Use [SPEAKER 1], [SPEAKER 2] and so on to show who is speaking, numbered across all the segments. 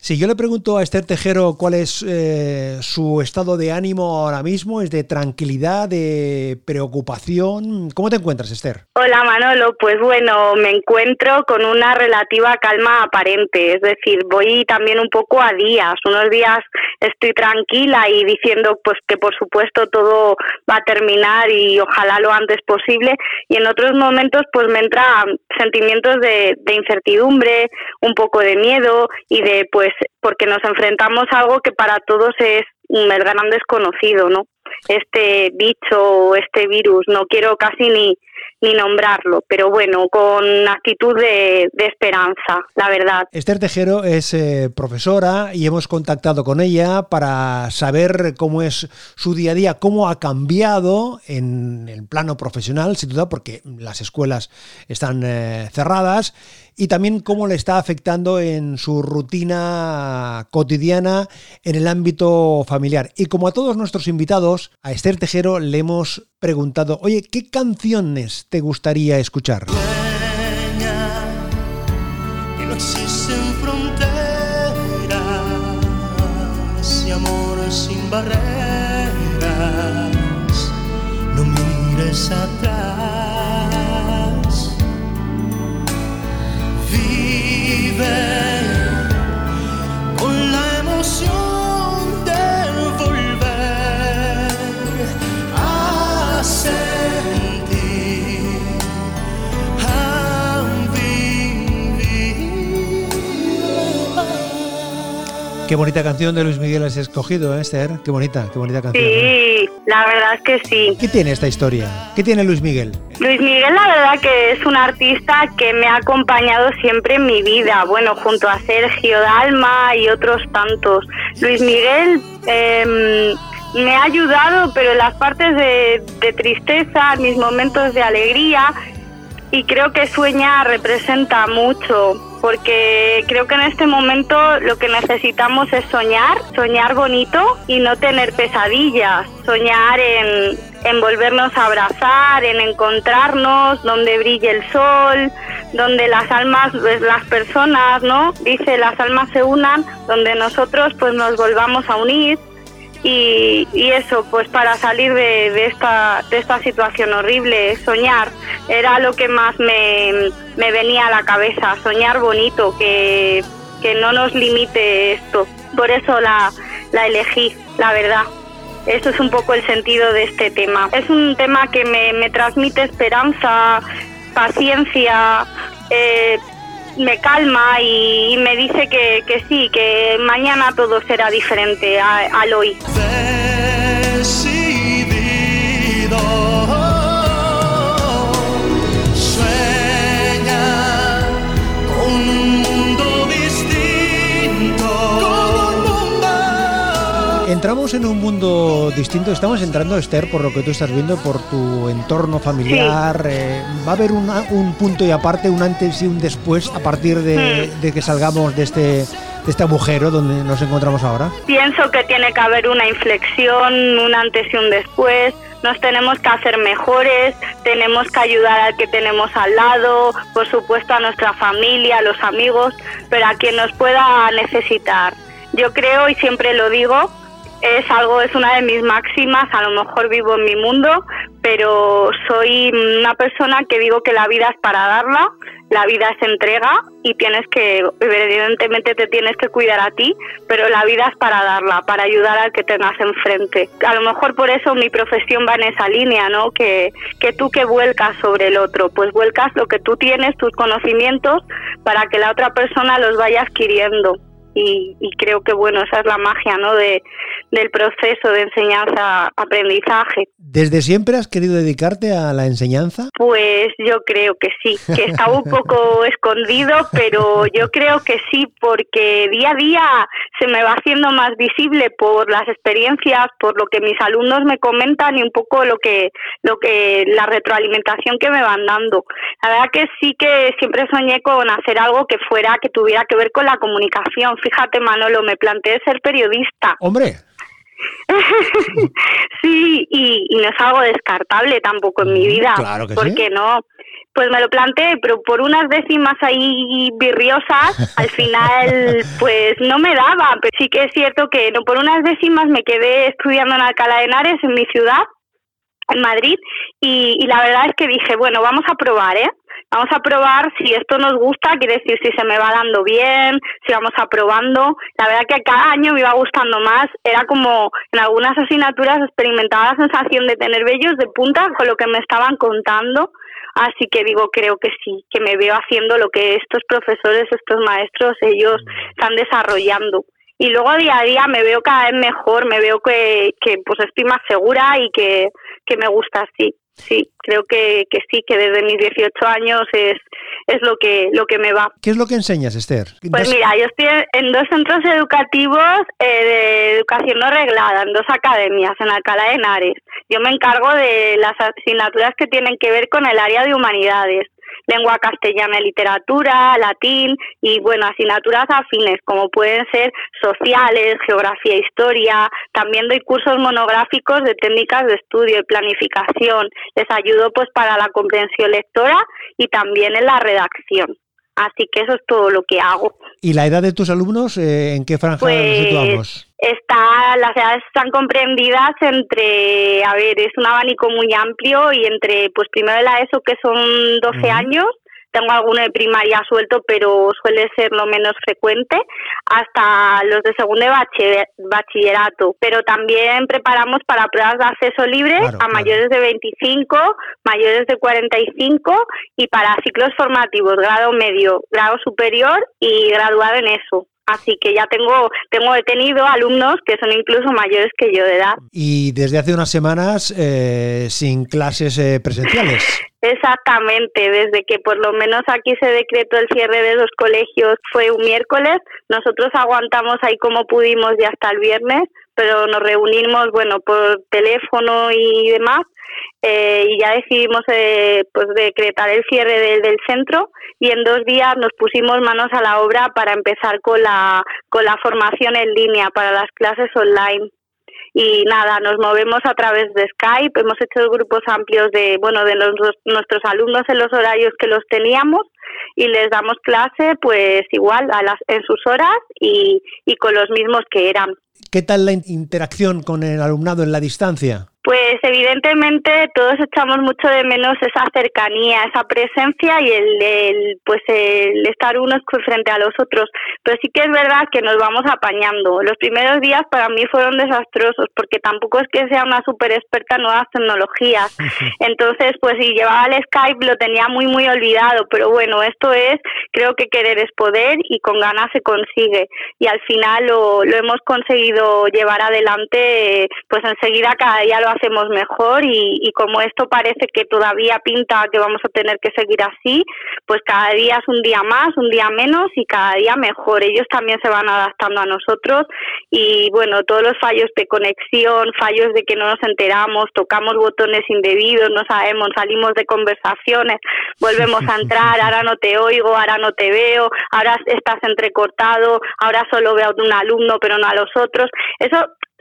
[SPEAKER 1] Si yo le pregunto a Esther Tejero cuál es eh, su estado de ánimo ahora mismo, es de tranquilidad, de preocupación. ¿Cómo te encuentras, Esther?
[SPEAKER 2] Hola, Manolo. Pues bueno, me encuentro con una relativa calma aparente. Es decir, voy también un poco a días. Unos días estoy tranquila y diciendo pues que por supuesto todo va a terminar y ojalá lo antes posible. Y en otros momentos pues me entra sentimientos de, de incertidumbre, un poco de miedo y de pues pues, porque nos enfrentamos a algo que para todos es un gran desconocido, ¿no? Este bicho este virus, no quiero casi ni, ni nombrarlo, pero bueno, con actitud de, esperanza, la verdad.
[SPEAKER 1] Esther Tejero es eh, profesora y hemos contactado con ella para saber cómo es su día a día, cómo ha cambiado en el plano profesional, sin duda, porque las escuelas están eh, cerradas y también cómo le está afectando en su rutina cotidiana en el ámbito familiar. Y como a todos nuestros invitados, a Esther Tejero le hemos preguntado, oye, ¿qué canciones te gustaría escuchar?
[SPEAKER 3] barreras. No mires.
[SPEAKER 1] Qué bonita canción de Luis Miguel has escogido, ¿eh, Esther. Qué bonita, qué bonita canción.
[SPEAKER 2] Sí, ¿eh? la verdad es que sí.
[SPEAKER 1] ¿Qué tiene esta historia? ¿Qué tiene Luis Miguel?
[SPEAKER 2] Luis Miguel, la verdad que es un artista que me ha acompañado siempre en mi vida, bueno, junto a Sergio Dalma y otros tantos. Luis Miguel em, me ha ayudado, pero en las partes de, de tristeza, mis momentos de alegría, y creo que Sueña representa mucho porque creo que en este momento lo que necesitamos es soñar, soñar bonito y no tener pesadillas, soñar en, en volvernos a abrazar, en encontrarnos, donde brille el sol, donde las almas, pues, las personas, ¿no? Dice, las almas se unan, donde nosotros pues nos volvamos a unir y, eso, pues para salir de, esta, de esta situación horrible, soñar, era lo que más me, venía a la cabeza, soñar bonito, que, no nos limite esto. Por eso la, la elegí, la verdad. Eso es un poco el sentido de este tema. Es un tema que me, me transmite esperanza, paciencia, eh, me calma y, me dice que, que, sí, que mañana todo será diferente al hoy.
[SPEAKER 1] Entramos en un mundo distinto, estamos entrando, Esther, por lo que tú estás viendo, por tu entorno familiar. Eh, ¿Va a haber un punto y aparte, un antes y un después, a partir de, hmm. que salgamos de este, de este agujero donde nos encontramos ahora?
[SPEAKER 2] Pienso que tiene que haber una inflexión, un antes y un después. Nos tenemos que hacer mejores, tenemos que ayudar al que tenemos al lado, por supuesto a nuestra familia, a los amigos, pero a quien nos pueda necesitar. Yo creo y siempre lo digo es algo, es una de mis máximas, a lo mejor vivo en mi mundo, pero soy una persona que digo que la vida es para darla, la vida es entrega y tienes que, evidentemente te tienes que cuidar a ti, pero la vida es para darla, para ayudar al que tengas enfrente. A lo mejor por eso mi profesión va en esa línea, ¿no? Que, que tú que vuelcas sobre el otro, pues vuelcas lo que tú tienes, tus conocimientos, para que la otra persona los vaya adquiriendo y, creo que bueno esa es la magia no de del proceso de enseñanza aprendizaje
[SPEAKER 1] desde siempre has querido dedicarte a la enseñanza
[SPEAKER 2] pues yo creo que sí que está un poco escondido pero yo creo que sí porque día a día se me va haciendo más visible por las experiencias por lo que mis alumnos me comentan y un poco lo que lo que la retroalimentación que me van dando la verdad que sí que siempre soñé con hacer algo que fuera que tuviera que ver con la comunicación fíjate Manolo, me planteé ser periodista.
[SPEAKER 1] Hombre.
[SPEAKER 2] sí, y, no es algo descartable tampoco en mi mm, vida.
[SPEAKER 1] Claro que
[SPEAKER 2] porque no, pues me lo planteé, pero por unas décimas ahí birriosas, al final pues no me daba. Pero sí que es cierto que no por unas décimas me quedé estudiando en Alcalá de Henares, en mi ciudad, en Madrid, y, y la verdad es que dije, bueno, vamos a probar, ¿eh? Vamos a probar si esto nos gusta, quiere decir si se me va dando bien, si vamos aprobando. La verdad que cada año me iba gustando más. Era como en algunas asignaturas experimentaba la sensación de tener vellos de punta con lo que me estaban contando. Así que digo, creo que sí, que me veo haciendo lo que estos profesores, estos maestros, ellos están desarrollando. Y luego día a día me veo cada vez mejor, me veo que, que pues estoy más segura y que, que me gusta así. Sí, creo que, que sí, que desde mis 18 años es, es lo que lo que me va.
[SPEAKER 1] ¿Qué es lo que enseñas, Esther?
[SPEAKER 2] Pues mira, yo estoy en dos centros educativos eh, de educación no reglada, en dos academias, en Alcalá de Henares. Yo me encargo de las asignaturas que tienen que ver con el área de humanidades lengua castellana y literatura, latín y, bueno, asignaturas afines como pueden ser sociales, geografía, historia. También doy cursos monográficos de técnicas de estudio y planificación. Les ayudo pues para la comprensión lectora y también en la redacción. Así que eso es todo lo que hago.
[SPEAKER 1] ¿Y la edad de tus alumnos eh, en qué franja
[SPEAKER 2] Pues,
[SPEAKER 1] situamos?
[SPEAKER 2] Está, las edades están comprendidas entre, a ver, es un abanico muy amplio y entre, pues primero de la ESO que son 12
[SPEAKER 1] Ujú.
[SPEAKER 2] años, tengo alguno de primaria suelto, pero suele ser lo menos frecuente, hasta los de segundo de bachillerato. Pero también preparamos para pruebas de acceso libre
[SPEAKER 1] Claro,
[SPEAKER 2] a
[SPEAKER 1] claro.
[SPEAKER 2] mayores de 25, mayores de 45 y para ciclos formativos, grado medio, grado superior y graduado en eso. Así que ya tengo, tengo he tenido alumnos que son incluso mayores que yo de edad.
[SPEAKER 1] Y desde hace unas semanas eh, sin clases eh, presenciales.
[SPEAKER 2] Exactamente, desde que por lo menos aquí se decretó el cierre de los colegios fue un miércoles, nosotros aguantamos ahí como pudimos ya hasta el viernes, pero nos reunimos, bueno, por teléfono y demás, eh, y ya decidimos eh, pues decretar el cierre del centro y en dos días nos pusimos manos a la obra para empezar con la, con la formación en línea para las clases online y nada, nos movemos a través de Skype, hemos hecho grupos amplios de, bueno, de nuestros alumnos en los horarios que los teníamos y les damos clase pues igual a las, en sus horas y, y con los mismos que eran.
[SPEAKER 1] ¿Qué tal la in- interacción con el alumnado en la distancia?
[SPEAKER 2] Pues evidentemente todos echamos mucho de menos esa cercanía, esa presencia y el, el, pues el estar unos frente a los otros. Pero sí que es verdad que nos vamos apañando. Los primeros días para mí fueron desastrosos porque tampoco es que sea una súper experta en nuevas tecnologías. Entonces, pues si llevaba el Skype lo tenía muy muy olvidado, pero bueno, esto es, creo que querer es poder y con ganas se consigue. Y al final lo, lo hemos conseguido llevar adelante, pues enseguida cada día lo hacemos mejor y, y como esto parece que todavía pinta que vamos a tener que seguir así, pues cada día es un día más, un día menos y cada día mejor. Ellos también se van adaptando a nosotros y bueno, todos los fallos de conexión, fallos de que no nos enteramos, tocamos botones indebidos, no sabemos, salimos de conversaciones, volvemos a entrar, ahora no te oigo, ahora no te veo, ahora estás entrecortado, ahora solo veo a un alumno pero no a los otros. Eso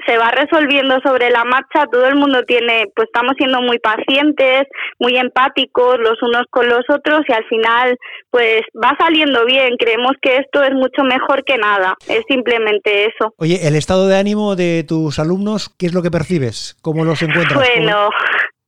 [SPEAKER 2] se va resolviendo sobre la marcha, todo el mundo tiene, pues estamos siendo muy pacientes, muy empáticos los unos con los otros y al final pues va saliendo bien, creemos que esto es mucho mejor que nada, es simplemente eso.
[SPEAKER 1] Oye, el estado de ánimo de tus alumnos, ¿qué es lo que percibes? ¿Cómo los encuentras?
[SPEAKER 2] Bueno,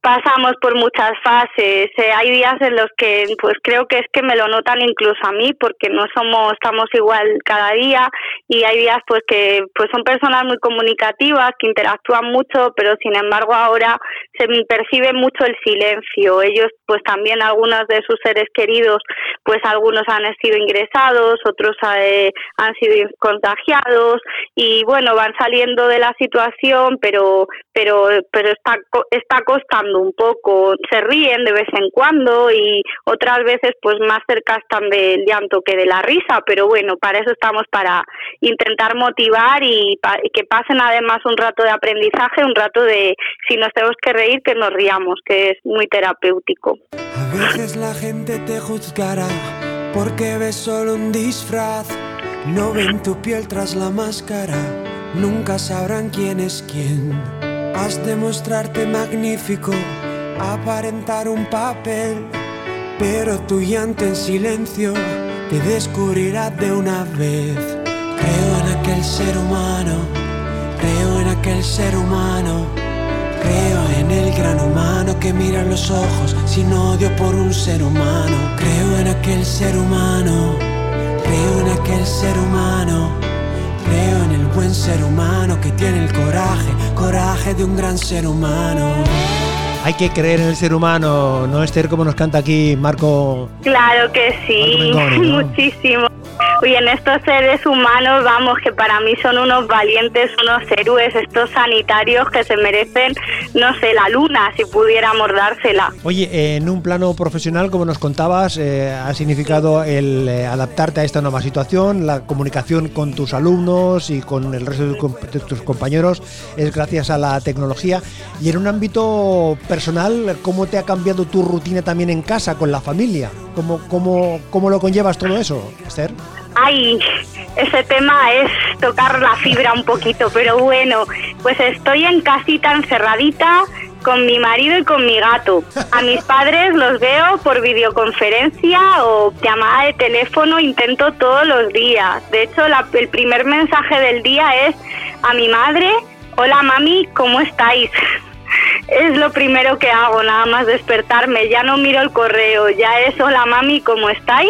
[SPEAKER 2] pasamos por muchas fases. Eh, hay días en los que, pues creo que es que me lo notan incluso a mí, porque no somos, estamos igual cada día. Y hay días, pues que, pues son personas muy comunicativas, que interactúan mucho, pero sin embargo ahora se percibe mucho el silencio. Ellos, pues también algunos de sus seres queridos, pues algunos han sido ingresados, otros eh, han sido contagiados y bueno, van saliendo de la situación, pero pero pero está está costando un poco. Se ríen de vez en cuando y otras veces pues más cerca están del llanto que de la risa, pero bueno, para eso estamos para intentar motivar y, y que pasen además un rato de aprendizaje, un rato de si nos tenemos que reír que nos riamos, que es muy terapéutico.
[SPEAKER 4] A veces la gente te juzgará porque ves solo un disfraz. No ven tu piel tras la máscara, nunca sabrán quién es quién. Has de mostrarte magnífico, aparentar un papel. pero tu llanto en silencio te descubrirá de una vez. Creo en aquel ser humano, creo en aquel ser humano, creo en el gran humano que mira los ojos sin odio por un ser humano. Creo en aquel ser humano, creo en aquel ser humano. Creo en el buen ser humano que tiene el coraje, coraje de un gran ser humano.
[SPEAKER 1] Hay que creer en el ser humano, ¿no, Esther? Como nos canta aquí Marco.
[SPEAKER 2] Claro que sí,
[SPEAKER 1] Marco Mengoni, ¿no?
[SPEAKER 2] muchísimo. Uy, en estos seres humanos, vamos, que para mí son unos valientes, unos héroes, estos sanitarios que se merecen, no sé, la luna, si pudiéramos dársela.
[SPEAKER 1] Oye, en un plano profesional, como nos contabas, eh, ha significado el eh, adaptarte a esta nueva situación, la comunicación con tus alumnos y con el resto de, de tus compañeros es gracias a la tecnología. Y en un ámbito personal, ¿cómo te ha cambiado tu rutina también en casa, con la familia? ¿Cómo, cómo, cómo lo conllevas todo eso, Esther?
[SPEAKER 2] Ay, ese tema es tocar la fibra un poquito, pero bueno, pues estoy en casita encerradita con mi marido y con mi gato. A mis padres los veo por videoconferencia o llamada de teléfono, intento todos los días. De hecho, el primer mensaje del día es a mi madre, hola mami, ¿cómo estáis? Es lo primero que hago, nada más despertarme. Ya no miro el correo, ya es hola mami, ¿cómo estáis?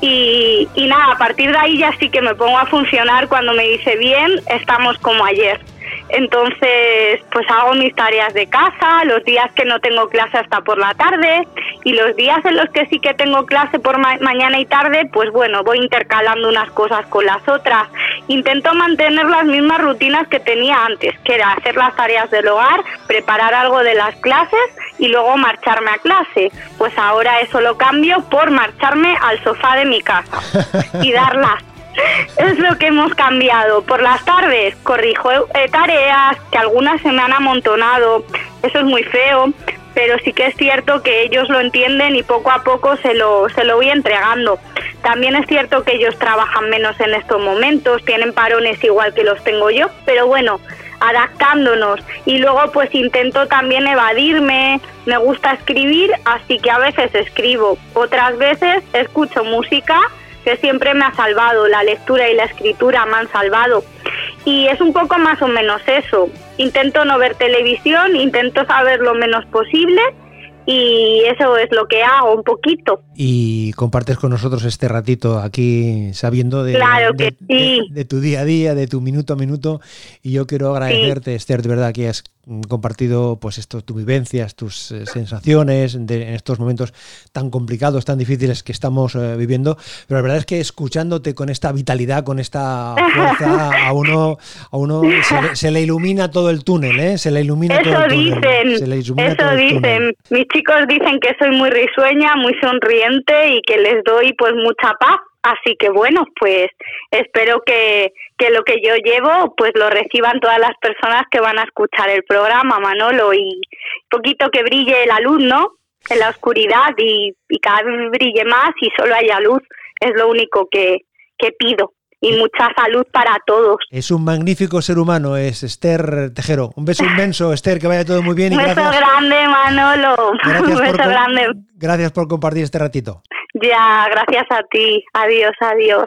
[SPEAKER 2] Y, y nada, a partir de ahí ya sí que me pongo a funcionar cuando me dice bien, estamos como ayer. Entonces, pues hago mis tareas de casa, los días que no tengo clase hasta por la tarde y los días en los que sí que tengo clase por ma- mañana y tarde, pues bueno, voy intercalando unas cosas con las otras. Intento mantener las mismas rutinas que tenía antes, que era hacer las tareas del hogar, preparar algo de las clases y luego marcharme a clase. Pues ahora eso lo cambio por marcharme al sofá de mi casa y darlas. Es lo que hemos cambiado. Por las tardes corrijo eh, tareas que algunas se me han amontonado. Eso es muy feo, pero sí que es cierto que ellos lo entienden y poco a poco se lo, se lo voy entregando. También es cierto que ellos trabajan menos en estos momentos, tienen parones igual que los tengo yo, pero bueno, adaptándonos. Y luego pues intento también evadirme, me gusta escribir, así que a veces escribo, otras veces escucho música que siempre me ha salvado, la lectura y la escritura me han salvado. Y es un poco más o menos eso. Intento no ver televisión, intento saber lo menos posible y eso es lo que hago un poquito.
[SPEAKER 1] Y compartes con nosotros este ratito aquí sabiendo de,
[SPEAKER 2] Claro
[SPEAKER 1] de-
[SPEAKER 2] sí.
[SPEAKER 1] de- de tu día a día, de tu minuto a minuto. Y yo quiero agradecerte, Esther, de verdad que has compartido pues esto, tus vivencias, tus eh, sensaciones de- en estos momentos tan complicados, tan difíciles que estamos eh, viviendo. Pero la verdad es que escuchándote con esta vitalidad, con esta fuerza, a uno, a uno se, le, se le ilumina todo el túnel, ¿eh? Se le ilumina todo
[SPEAKER 2] Eso
[SPEAKER 1] el túnel. Se le
[SPEAKER 2] dicen,
[SPEAKER 1] todo
[SPEAKER 2] eso
[SPEAKER 1] el túnel.
[SPEAKER 2] dicen. Mis chicos dicen que soy muy risueña, muy sonriente y que les doy pues mucha paz. Así que bueno, pues espero que, que lo que yo llevo pues lo reciban todas las personas que van a escuchar el programa, Manolo, y poquito que brille la luz, ¿no? En la oscuridad y, y cada vez brille más y solo haya luz. Es lo único que, que pido. Y mucha salud para todos.
[SPEAKER 1] Es un magnífico ser humano, es Esther Tejero. Un beso inmenso, Esther, que vaya todo muy bien y
[SPEAKER 2] Un beso
[SPEAKER 1] gracias,
[SPEAKER 2] grande, Manolo.
[SPEAKER 1] gracias
[SPEAKER 2] Un beso grande.
[SPEAKER 1] gracias por compartir este ratito.
[SPEAKER 2] Ya, gracias a ti. Adiós, adiós.